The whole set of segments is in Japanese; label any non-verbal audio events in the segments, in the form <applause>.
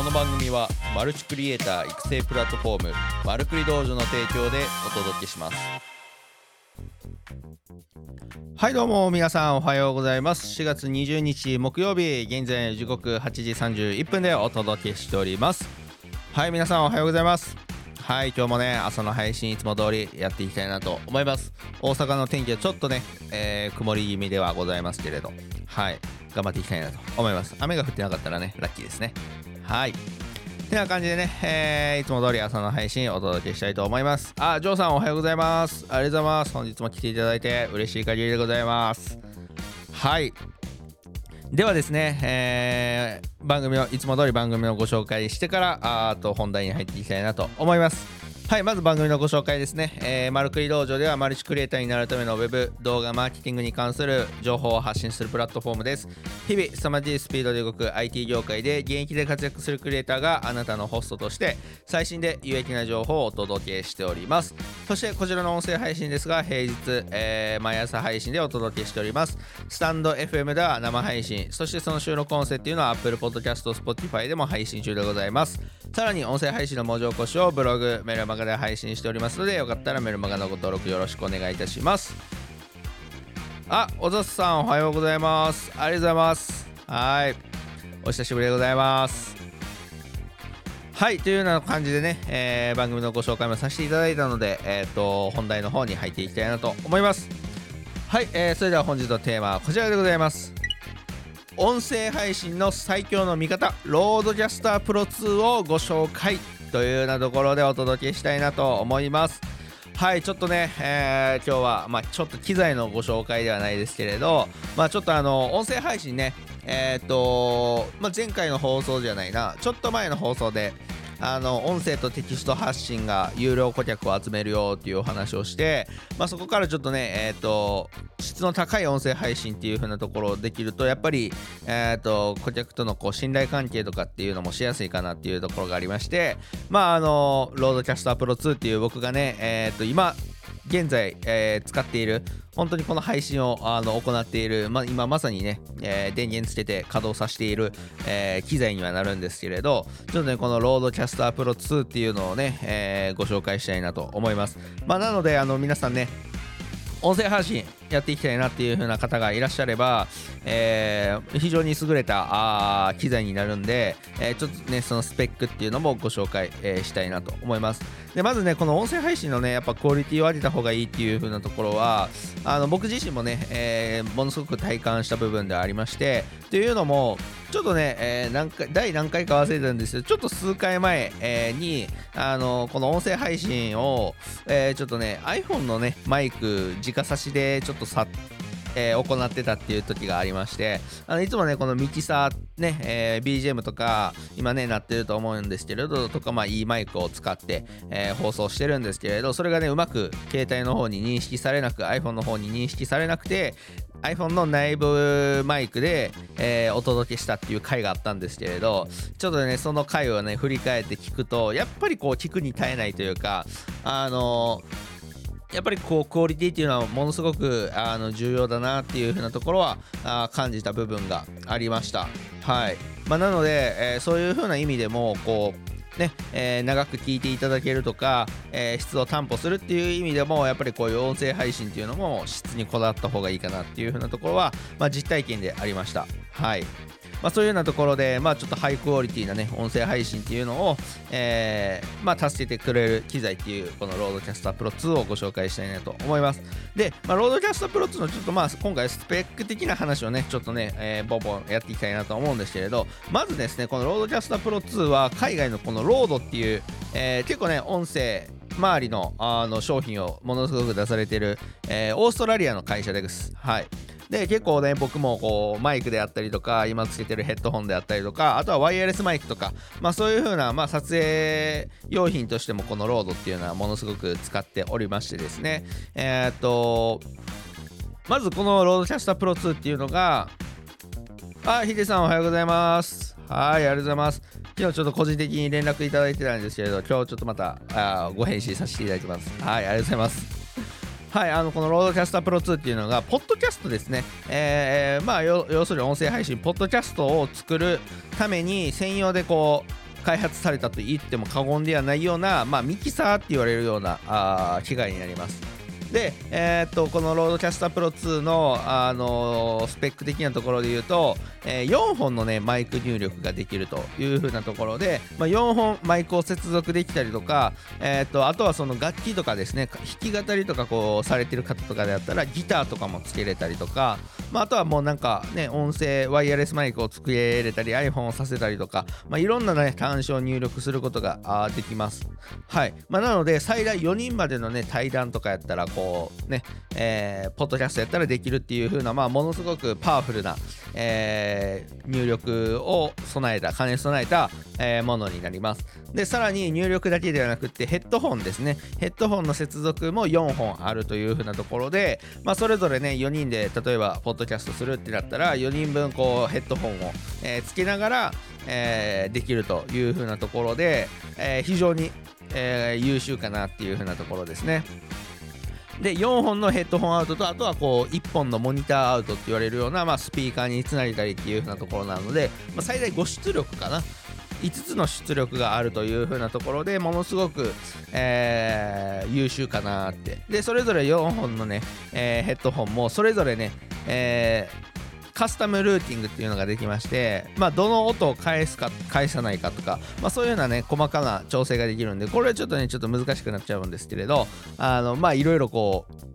この番組はマルチクリエイター育成プラットフォームマルクリ道場の提供でお届けします。はいどうも皆さんおはようございます。4月20日木曜日現在時刻8時31分でお届けしております。はい皆さんおはようございます。はい今日もね朝の配信いつも通りやっていきたいなと思います。大阪の天気はちょっとね、えー、曇り気味ではございますけれど。はい頑張っていきたいなと思います。雨が降ってなかったらねラッキーですね。はいてな感じでね、えー、いつも通り朝の配信お届けしたいと思います。あ、ジョーさんおはようございます。ありがとうございます。本日も来ていただいて嬉しい限りでございます。はい。ではですね、えー、番組をいつも通り番組をご紹介してからあと本題に入っていきたいなと思います。はいまず番組のご紹介ですね、えー、マルクリ道場ではマルチクリエイターになるためのウェブ動画マーケティングに関する情報を発信するプラットフォームです。日々凄まじいスピードで動く IT 業界で現役で活躍するクリエイターがあなたのホストとして最新で有益な情報をお届けしております。そしてこちらの音声配信ですが平日、えー、毎朝配信でお届けしております。スタンド FM では生配信。そしてその収録音声っていうのは Apple Podcast Spotify でも配信中でございます。さらに音声配信の文字起こしをブログメルマガで配信しておりますのでよかったらメルマガのご登録よろしくお願いいたします。あおざすさんおはようございます。ありがとうございます。はい。お久しぶりでございます。はいというような感じでね、えー、番組のご紹介もさせていただいたので、えーと、本題の方に入っていきたいなと思います。はい、えー、それでは本日のテーマはこちらでございます。音声配信の最強の味方 RodeCaster Pro 2をご紹介。というようなところでお届けしたいなと思います。はいちょっとね、えー、今日は、まあ、ちょっと機材のご紹介ではないですけれど、まあ、ちょっとあの音声配信ねえっ、ー、と、まあ、前回の放送じゃないなちょっと前の放送であの音声とテキスト発信が有料顧客を集めるよっていうお話をして、まあ、そこからちょっとね、え、ー、と質の高い音声配信っていう風なところをできるとやっぱり、え、ー、と顧客とのこう信頼関係とかっていうのもしやすいかなっていうところがありましてまああの RodeCaster Pro 2っていう僕がねえっ、ー、と今現在、えー、使っている本当にこの配信をあの行っている、ま、今まさにね、えー、電源つけて稼働させている、えー、機材にはなるんですけれどちょっとねこの RodeCaster Pro 2っていうのをね、えご紹介したいなと思います、まあ、なのであの皆さんね音声配信やっていきたいなっていう風な方がいらっしゃれば、えー、非常に優れたあ機材になるんで、えー、ちょっとねそのスペックっていうのもご紹介、えー、したいなと思います。でまずねこの音声配信のねやっぱクオリティを上げた方がいいっていう風なところはあの僕自身もね、え、ものすごく体感した部分ではありましてというのもちょっとね、えー、何回第何回か忘れたんですけどちょっと数回前、えー、にあのこの音声配信を、えー、ちょっとね iPhone のねマイク直差しでちょっとさえー、行ってたっていう時がありましてあのいつもねこのミキサーね、えー、BGM とか今ねなってると思うんですけれどとかまあいいマイクを使って、えー、放送してるんですけれどそれがねうまく携帯の方に認識されなく iPhone の方に認識されなくて iPhone の内部マイクで、えー、お届けしたっていう回があったんですけれどちょっとねその回をね振り返って聞くとやっぱりこう聞くに耐えないというかあのーやっぱりこうクオリティっていうのはものすごくあの重要だなっていう風なところはあ感じた部分がありました。はいまあ、なので、えー、そういう風な意味でもこうねえー、長く聞いていただけるとか、えー、質を担保するっていう意味でもやっぱりこういう音声配信っていうのも質にこだわった方がいいかなっていう風なところは、まあ、実体験でありました。はいまあ、そういうようなところで、まあ、ちょっとハイクオリティなね、音声配信っていうのを、えー、まあ、助けてくれる機材っていう、この RodeCaster Pro 2をご紹介したいなと思います。で、まあ、 RodeCaster Pro 2のちょっとまあ、今回スペック的な話をね、ちょっとね、えー、ボンボンやっていきたいなと思うんですけれど、まずですね、この RodeCaster Pro 2は、海外のこの RODE っていう、えー、結構ね、音声、周りのあの商品をものすごく出されている、えー、オーストラリアの会社です。はい。で結構ね僕もこうマイクであったりとか今つけてるヘッドホンであったりとかあとはワイヤレスマイクとかまあそういう風なまあ撮影用品としてもこの RODE っていうのはものすごく使っておりましてですね。えー、っとまずこの RodeCaster Pro 2っていうのがあヒデさんおはようございます。はいありがとうございます。昨日ちょっと個人的に連絡いただいてたんですけれど今日ちょっとまたあご返信させていただきます。はいありがとうございます。はい、あのこの RodeCaster Pro 2っていうのが、ポッドキャストですね。えー、まあ要するに音声配信、ポッドキャストを作るために専用でこう、開発されたと言っても過言ではないような、まあ、ミキサーって言われるようなあ機械になりますで、えー、っとこの RodeCaster Pro 2の、あのー、スペック的なところで言うと、えー、4本の、ね、マイク入力ができるという風なところで、まあ、4本マイクを接続できたりとか、えー、っとあとはその楽器とかですね弾き語りとかこうされてる方とかであったらギターとかもつけれたりとか、まあ、あとはもうなんかね音声ワイヤレスマイクをつけれたり iPhone をさせたりとか、まあ、いろんなね端子を入力することができます。はい、まあ、なので最大4人までのね対談とかやったらこうね、えー、ポッドキャストやったらできるっていう風なまあものすごくパワフルな、えー、入力を備えた兼ね備えた、えー、ものになりますでさらに入力だけではなくてヘッドホンですねヘッドホンの接続も4本あるという風なところで、まあ、それぞれね4人で例えばポッドキャストするってなったら4人分こうヘッドホンを、つけながら、え、できるという風なところで、え、非常に、え、優秀かなっていう風なところですね。で4本のヘッドホンアウトとあとはこう1本のモニターアウトって言われるような、まあ、スピーカーにつなげたりっていう風なところなので、まあ、最大5出力かな。5つの出力があるという風なところでものすごく、えー、優秀かなって。でそれぞれ4本のね、えー、ヘッドホンもそれぞれね、えー、カスタムルーティングっていうのができまして、まあ、どの音を返すか返さないかとか、まあ、そういうようなね細かな調整ができるんでこれはちょっとねちょっと難しくなっちゃうんですけれどあのまあいろいろこう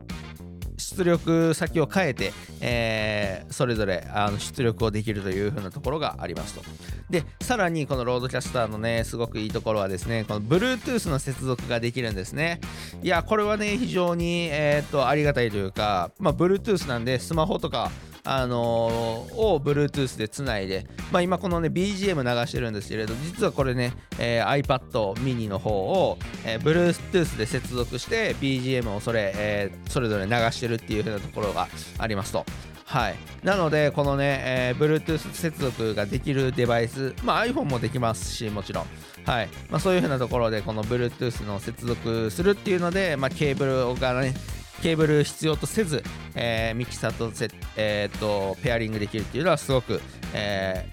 出力先を変えて、えー、それぞれあの出力をできるという風なところがありますと。で、さらにこのロードキャスターのね、すごくいいところはですね、この Bluetooth の接続ができるんですね。いや、これはね、非常に、えー、っとありがたいというか、まあ、Bluetooth なんで、スマホとか、あのー、を Bluetooth でつないで、まあ、今このね BGM 流してるんですけれど実はこれね、えー、iPad mini の方を、えー、Bluetooth で接続して BGM をそれ,、えー、それぞれ流してるっていう風なところがありますと。はい、なので、このね、えー、Bluetooth 接続ができるデバイス、まあ、iPhone もできますし、もちろん、はい。まあ、そういう風なところで、この Bluetooth の接続するっていうので、まあ、ケーブルがね、ケーブル必要とせず、えー、ミキサーとせ、えー、とペアリングできるっていうのはすごく、え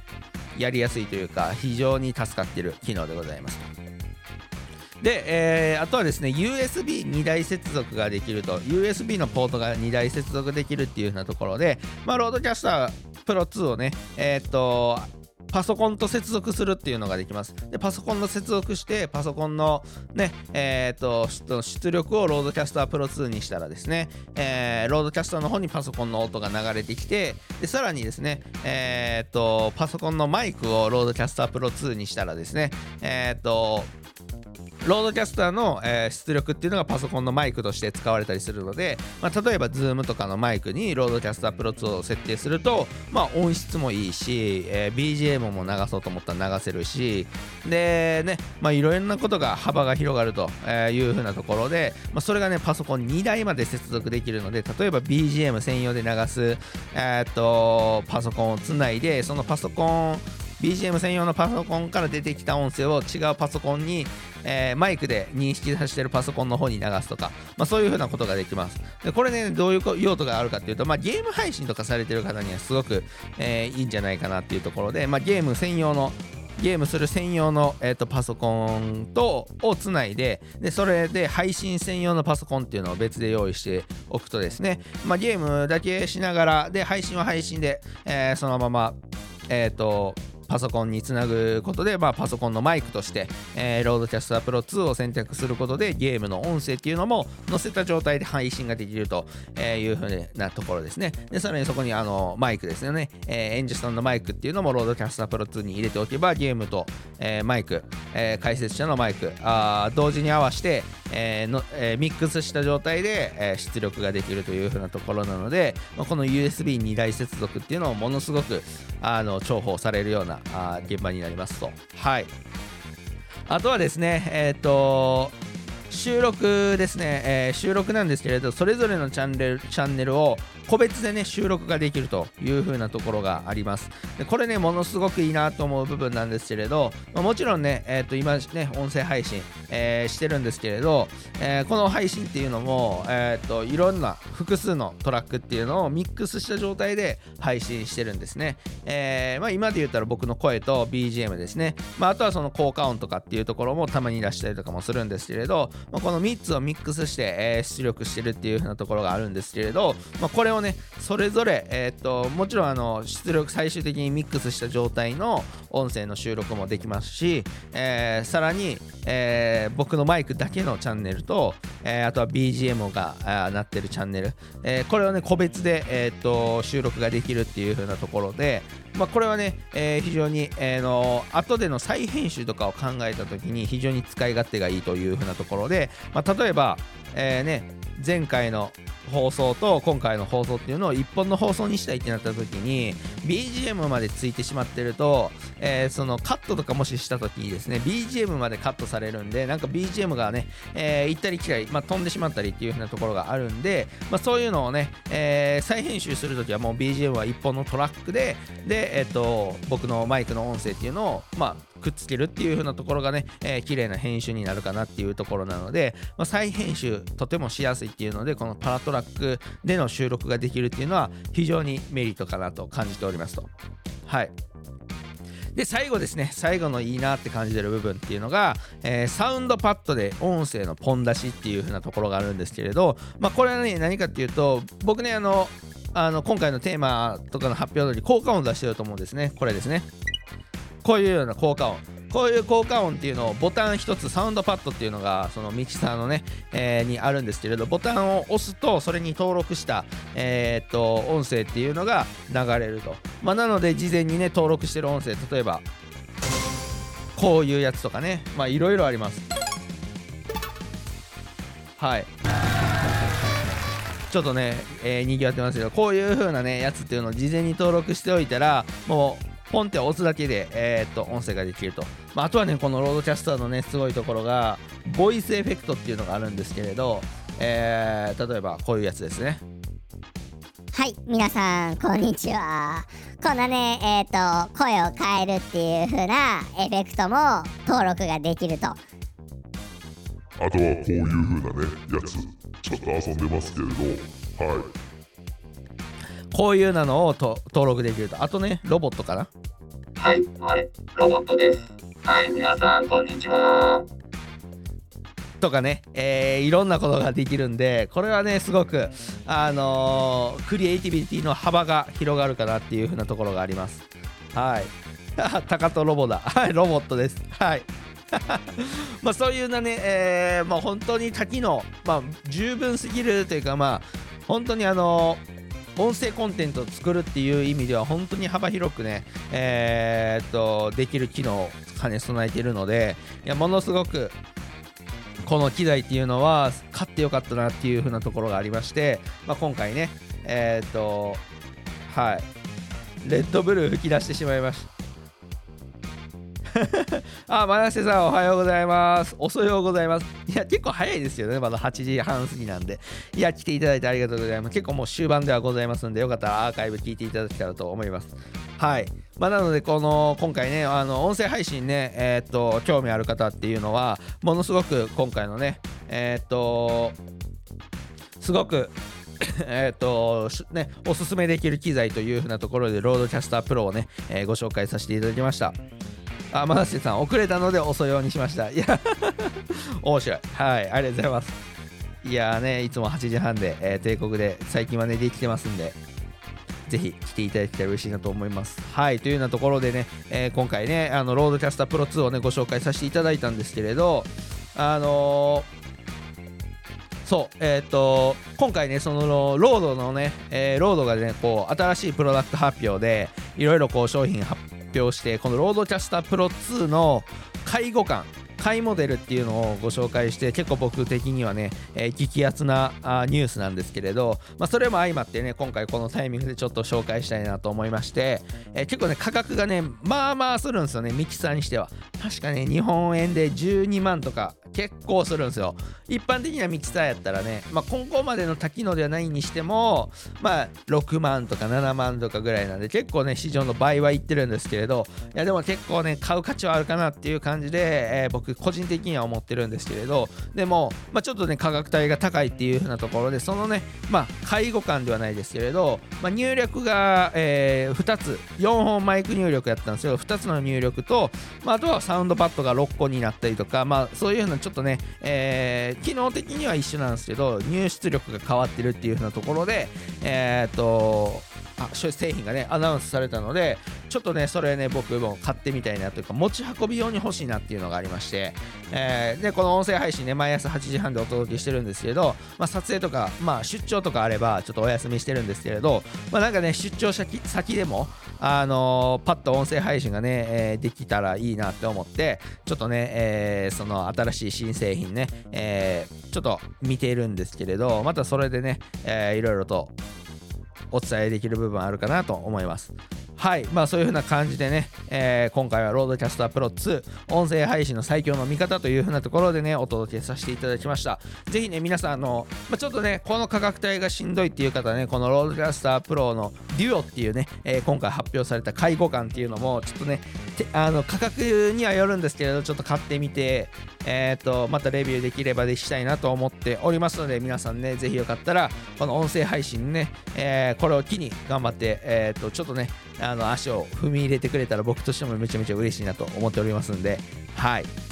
ー、やりやすいというか非常に助かっている機能でございます。で、えー、あとはですね USB2 台接続ができると USB のポートが2台接続できるっていうようなところで、まあ、 RodeCaster Pro 2をね、えっ、とパソコンと接続するっていうのができます。で、パソコンの接続して、パソコンのね、えっ、ー、と、出力を RodeCaster Pro 2にしたらですね、えー、 RodeCaster の方にパソコンの音が流れてきて、で、さらにですね、えっ、ー、と、パソコンのマイクを RodeCaster Pro 2にしたらですね、えっ、と、 RodeCaster の、えー、出力っていうのがパソコンのマイクとして使われたりするので、まあ、例えば Zoom とかのマイクに RodeCaster Pro 2を設定すると、まあ、音質もいいし、えー、BGM も流そうと思ったら流せるしでね、まあ、いろなことが幅が広がるというふうなところで、まあ、それがねパソコン2台まで接続できるので例えば BGM 専用で流す、えー、っとパソコンをつないでそのパソコン BGM 専用のパソコンから出てきた音声を違うパソコンに、えー、マイクで認識させてるパソコンの方に流すとか、まあ、そういうふうなことができます。でこれね、どういう用途があるかっていうと、まあ、ゲーム配信とかされてる方にはすごく、えー、いいんじゃないかなっていうところで、まあ、ゲーム専用のゲームする専用の、えーと、パソコンとをつないででそれで配信専用のパソコンっていうのを別で用意しておくとですね、まあ、ゲームだけしながらで配信は配信で、えー、そのままえっ、ー、とパソコンにつなぐことで、まあ、パソコンのマイクとして、えー、 RodeCaster Pro 2を選択することでゲームの音声っていうのも載せた状態で配信ができるというふうなところですね。でさらにそこにあのマイクですよね、えー、演者さんのマイクっていうのも RodeCaster Pro 2に入れておけばゲームと、えー、マイク、えー、解説者のマイクあ同時に合わせて、えーのえー、ミックスした状態で、えー、出力ができるというふうなところなので、まあ、この USB2 台接続っていうのをものすごくあの重宝されるような現場になりますと。はい。あとはですね、えっ、ー、と、収録ですね、えー、収録なんですけれどそれぞれのチャンネルチャンネルを個別でね収録ができるという風なところがあります。でこれねものすごくいいなと思う部分なんですけれど、まあ、もちろんね、えー、と今ね音声配信、えー、してるんですけれど、え、この配信っていうのも、えー、といろんな複数のトラックっていうのをミックスした状態で配信してるんですね、えまあ、今で言ったら僕の声と BGM ですね、まあ、あとはその効果音とかっていうところもたまに出したりとかもするんですけれど、まあ、この3つをミックスして、えー、出力してるっていう風なところがあるんですけれど、まあ、これをねそれぞれ、えー、っともちろんあの出力最終的にミックスした状態の音声の収録もできますし、えー、さらに、えー、僕のマイクだけのチャンネルと、えー、あとは BGM が鳴ってるチャンネル、え、これをね個別で、え、っと収録ができるっていう風なところで、まあ、これはね、えー、非常に、えー、の後での再編集とかを考えた時に非常に使い勝手がいいというふうなところで、まあ、例えば、えーね、前回の放送と今回の放送っていうのを1本の放送にしたいってなった時に BGM までついてしまってると、えー、そのカットとかもしした時にですね BGM までカットされるんでなんか BGM がね、えー、行ったり来たり、まあ、飛んでしまったりっていう風なところがあるんで、まあ、そういうのをね、えー、再編集する時はもう BGM は1本のトラックでで、えっ、と僕のマイクの音声っていうのをまあくっつけるっていう風なところがね、えー、綺麗な編集になるかなっていうところなので、まあ、再編集とてもしやすいっていうのでこのパラトラックでの収録ができるっていうのは非常にメリットかなと感じておりますと。はい。で最後ですね。最後のいいなって感じてる部分っていうのが、えー、サウンドパッドで音声のポン出しっていう風なところがあるんですけれどまあこれはね何かっていうと僕ねあのあの今回のテーマとかの発表通り効果音出してると思うんですね。これですね。こういうような効果音。こういう効果音っていうのをボタン1つサウンドパッドっていうのがそのミキサーのね、えー、にあるんですけれどボタンを押すとそれに登録した、えー、っと音声っていうのが流れると、まあ、なので事前にね登録してる音声例えばこういうやつとかね。まあいろいろあります。はい。ちょっとね、えー、にぎわってますけどこういう風なねやつっていうのを事前に登録しておいたらもうポンって押すだけで、えー、っと音声ができると、まあ、あとはねこの RodeCaster のねすごいところがボイスエフェクトっていうのがあるんですけれど、えー、例えばこういうやつですね。はい皆さんこんにちは。こんなねえっ、ー、と声を変えるっていう風なエフェクトも登録ができると。あとはこういう風なねやつ。ちょっと遊んでますけれど。はいこういうなのをと登録できると。あとねロボットかな？はいはいロボットです。はい皆さんこんにちは。とかね、えー、いろんなことができるんでこれはねすごくあのー、クリエイティビティの幅が広がるかなっていう風なところがあります。はい。<laughs> タカとロボだ。はいロボットです。はい。<laughs> まあそういうなね、えー、まあ本当に多機能、まあ十分すぎるというかまあ本当にあのー音声コンテンツを作るっていう意味では本当に幅広くね、えー、っとできる機能を兼ね備えているのでいやものすごくこの機材っていうのは買ってよかったなっていう風なところがありまして、まあ、今回ねえー、っとはい。レッドブルー吹き出してしまいました。<laughs> あ、真瀬さんおはようございます。遅ようございます。いや、結構早いですよね。まだ8時半過ぎなんで。いや、来ていただいてありがとうございます。結構もう終盤ではございますんで、よかったらアーカイブ聞いていただけたらと思います。はい。まあ、なので、この、今回ね、あの、音声配信ね、えー、っと、興味ある方っていうのは、ものすごく今回のね、えー、っと、すごく <coughs> えっとね、おすすめできる機材というふうなところで、 RodeCaster Pro をね、えー、ご紹介させていただきました。あ、マナシさん、遅れたので遅いようにしました。いや面白い。はい、ありがとうございます。いやね、いつも8時半で、えー、定刻で最近はね、できてますんで、ぜひ来ていただけたら嬉しいなと思います。はい、というようなところでね、えー、今回ね、あの RodeCaster Pro 2をね、ご紹介させていただいたんですけれど、あのーそう、えっ、ー、と、今回ね、その Rode のね、え、 Rode がね、こう、新しいプロダクト発表で、いろいろこう商品発表してこの RodeCaster Pro 2の介護官買いモデルっていうのをご紹介して結構僕的にはね、えー激アツなあニュースなんですけれど、まあ、それも相まってね今回このタイミングでちょっと紹介したいなと思いまして、えー結構ね価格がねまあまあするんですよねミキサーにしては。確かね日本円で12万とか結構するんですよ。一般的なミキサーやったらね、まあ、今後までの多機能ではないにしてもまあ6万とか7万とかぐらいなんで結構ね市場の倍はいってるんですけれどいやでも結構ね買う価値はあるかなっていう感じで、えー僕個人的には思ってるんですけれどでも、まあ、ちょっとね価格帯が高いっていう風なところでそのねまあ介護感ではないですけれど、まあ、入力が、え2つ4本マイク入力やったんですよ。2つの入力と、まあ、あとはサウンドパッドが6個になったりとか、まあ、そういう風なちょっとね、えー機能的には一緒なんですけど入出力が変わってるっていう風なところでえーっとあ製品がねアナウンスされたのでちょっとねそれね僕も買ってみたいなというか持ち運び用に欲しいなっていうのがありまして、えーでこの音声配信ね毎朝8時半でお届けしてるんですけど、まあ、撮影とか、まあ、出張とかあればちょっとお休みしてるんですけれど、まあ、なんかね出張先先でもあのーパッと音声配信がね、えーできたらいいなって思ってちょっとね、えーその新しい新製品ね、えーちょっと見ているんですけれどまたそれでね、えーいろいろとお伝えできる部分あるかなと思います。はい、まあそういう風な感じでね、えー今回は RodeCaster Pro 2音声配信の最強の見方という風なところでねお届けさせていただきましたぜひね皆さんあの、まあ、ちょっとねこの価格帯がしんどいっていう方はねこの RodeCaster Pro のデュオっていうね、えー今回発表された下位互換っていうのもちょっとねあの価格にはよるんですけれどちょっと買ってみてえー、とまたレビューできればでしたいなと思っておりますので皆さんねぜひよかったらこの音声配信ね、えーこれを機に頑張って、えー、とちょっとねあの足を踏み入れてくれたら僕としてもめちゃめちゃ嬉しいなと思っておりますんではい。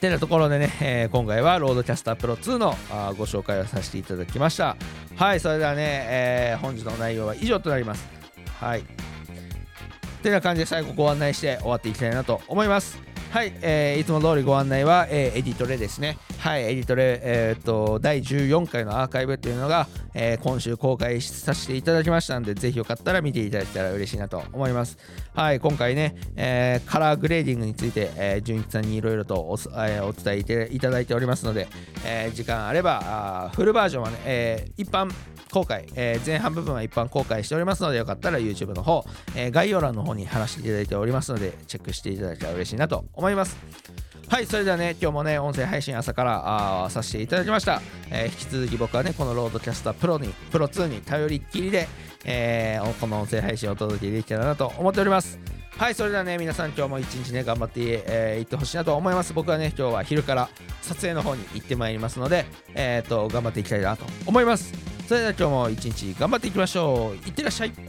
てなところでね、えー今回は RodeCaster Pro 2のあご紹介をさせていただきました。はいそれではね、えー本日の内容は以上となります。はい。てな感じで最後ご案内して終わっていきたいなと思います。はい、えーいつも通りご案内は、えーエディトレですね。はい、エディトレ、えーと、第14回のアーカイブっていうのが、えー今週公開させていただきましたので、ぜひよかったら見ていただけたら嬉しいなと思います。はい、今回ね、えーカラーグレーディングについて、えー、純一さんにいろいろとお、えーお伝えいていただいておりますので、えー時間あれば、あフルバージョンはね、えー一般公開、えー前半部分は一般公開しておりますのでよかったら YouTube の方、えー概要欄の方に話していただいておりますのでチェックしていただけたら嬉しいなと思います。はいそれではね今日もね音声配信朝からあさせていただきました、えー引き続き僕はねこの RodeCaster Pro にプロ2に頼りっきりで、えーこの音声配信をお届けできたらなと思っております。はいそれではね皆さん今日も一日ね頑張ってい、えー行ってほしいなと思います。僕はね今日は昼から撮影の方に行ってまいりますのでえっ、と頑張っていきたいなと思います。それでは今日も一日頑張っていきましょう。いってらっしゃい。